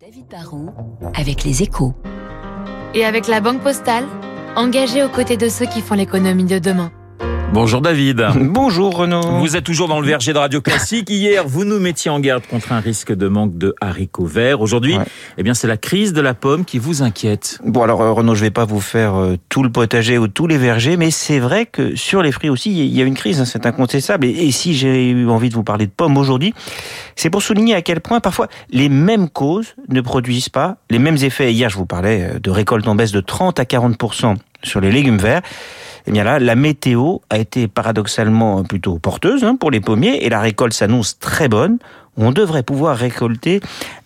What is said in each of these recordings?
David Barrault avec les échos. Et avec la Banque Postale, engagée aux côtés de ceux qui font l'économie de demain. Bonjour David. Bonjour Renaud. Vous êtes toujours dans le verger de Radio Classique. Hier, vous nous mettiez en garde contre un risque de manque de haricots verts. Aujourd'hui, Ouais. eh bien, c'est la crise de la pomme qui vous inquiète. Bon alors euh, Renaud, je vais pas vous faire euh, tout le potager ou tous les vergers, mais c'est vrai que sur les fruits aussi, il y a une crise, hein, c'est incontestable. Et, et si j'ai eu envie de vous parler de pommes aujourd'hui, c'est pour souligner à quel point parfois les mêmes causes ne produisent pas les mêmes effets. Hier, je vous parlais euh, de récolte en baisse de 30 à 40 sur les légumes verts. Eh bien là, la météo a été paradoxalement plutôt porteuse hein, pour les pommiers et la récolte s'annonce très bonne. On devrait pouvoir récolter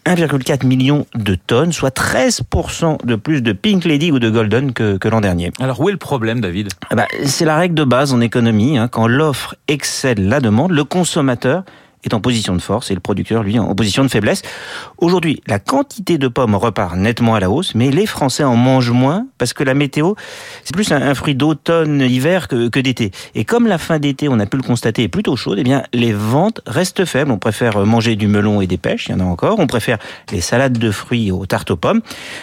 1,4 million de tonnes, soit 13% de plus de Pink Lady ou de Golden que, que l'an dernier. Alors, où est le problème, David? Bah, c'est la règle de base en économie. hein. Quand l'offre excède la demande, le consommateur est en position de force et le producteur, lui, en position de faiblesse. Aujourd'hui, la quantité de pommes repart nettement à la hausse, mais les Français en mangent moins parce que la météo, c'est plus un, fruit d'automne-hiver que, que d'été. Et comme la fin d'été, on a pu le constater, est plutôt chaude, eh bien, les ventes restent faibles. On préfère manger du melon et des pêches, il y en a encore. On préfère les salades de fruits aux tartes aux pommes.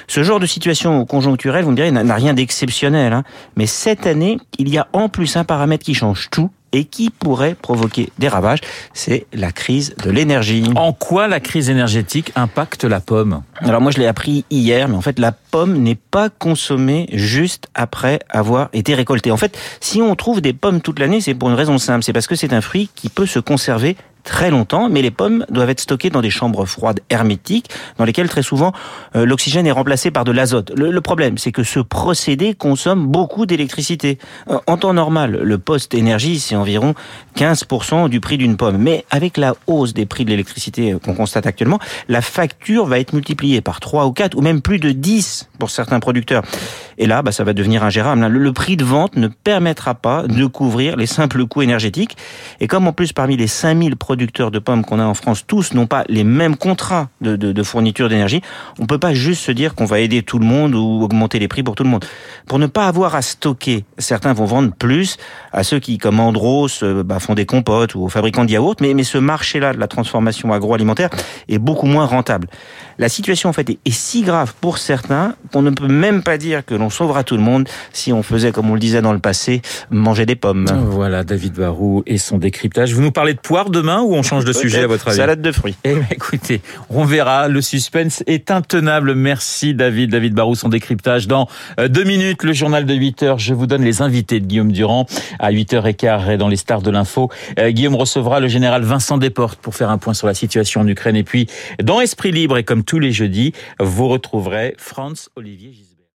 Ce genre de situation conjoncturelle, vous me direz, n'a n'a rien d'exceptionnel. hein. Mais cette année, il y a en plus un paramètre qui change tout et qui pourrait provoquer des ravages, c'est la crise de l'énergie. En quoi la crise énergétique impacte la pomme? Alors moi je l'ai appris hier, mais en fait la pomme n'est pas consommée juste après avoir été récoltée. En fait, si on trouve des pommes toute l'année, c'est pour une raison simple, c'est parce que c'est un fruit qui peut se conserver très longtemps, mais les pommes doivent être stockées dans des chambres froides hermétiques, dans lesquelles très souvent euh, l'oxygène est remplacé par de l'azote. Le, le problème, c'est que ce procédé consomme beaucoup d'électricité. Euh, En temps normal, le poste énergie, c'est environ 15% du prix d'une pomme. Mais avec la hausse des prix de l'électricité euh, qu'on constate actuellement, la facture va être multipliée par 3 ou 4 ou même plus de 10 pour certains producteurs. Et là, bah, ça va devenir ingérable. Le, prix de vente ne permettra pas de couvrir les simples coûts énergétiques. Et comme en plus parmi les 5000 producteurs de pommes qu'on a en France, tous n'ont pas les mêmes contrats de, fourniture d'énergie, on peut pas juste se dire qu'on va aider tout le monde ou augmenter les prix pour tout le monde. Pour ne pas avoir à stocker, certains vont vendre plus à ceux qui, comme Andros, euh, bah, font des compotes ou aux fabricants de yaourts, mais, ce marché-là de la transformation agroalimentaire est beaucoup moins rentable. La situation en fait est si grave pour certains qu'on ne peut même pas dire que l'on sauvera tout le monde si on faisait, comme on le disait dans le passé, manger des pommes. Voilà, David Barou et son décryptage. Vous nous parlez de poire demain ou on change de sujet à votre avis Salade de fruits. Eh bien, écoutez, on verra. Le suspense est intenable. Merci David, David Barou, son décryptage. Dans euh, deux minutes, le journal de 8 heures, je vous donne les invités de Guillaume Durand à 8h15 et dans les stars de l'info. euh, Guillaume recevra le général Vincent Desportes pour faire un point sur la situation en Ukraine. Et puis, dans Esprit Libre et comme tous les jeudis, vous retrouverez Franz Olivier Gisbert.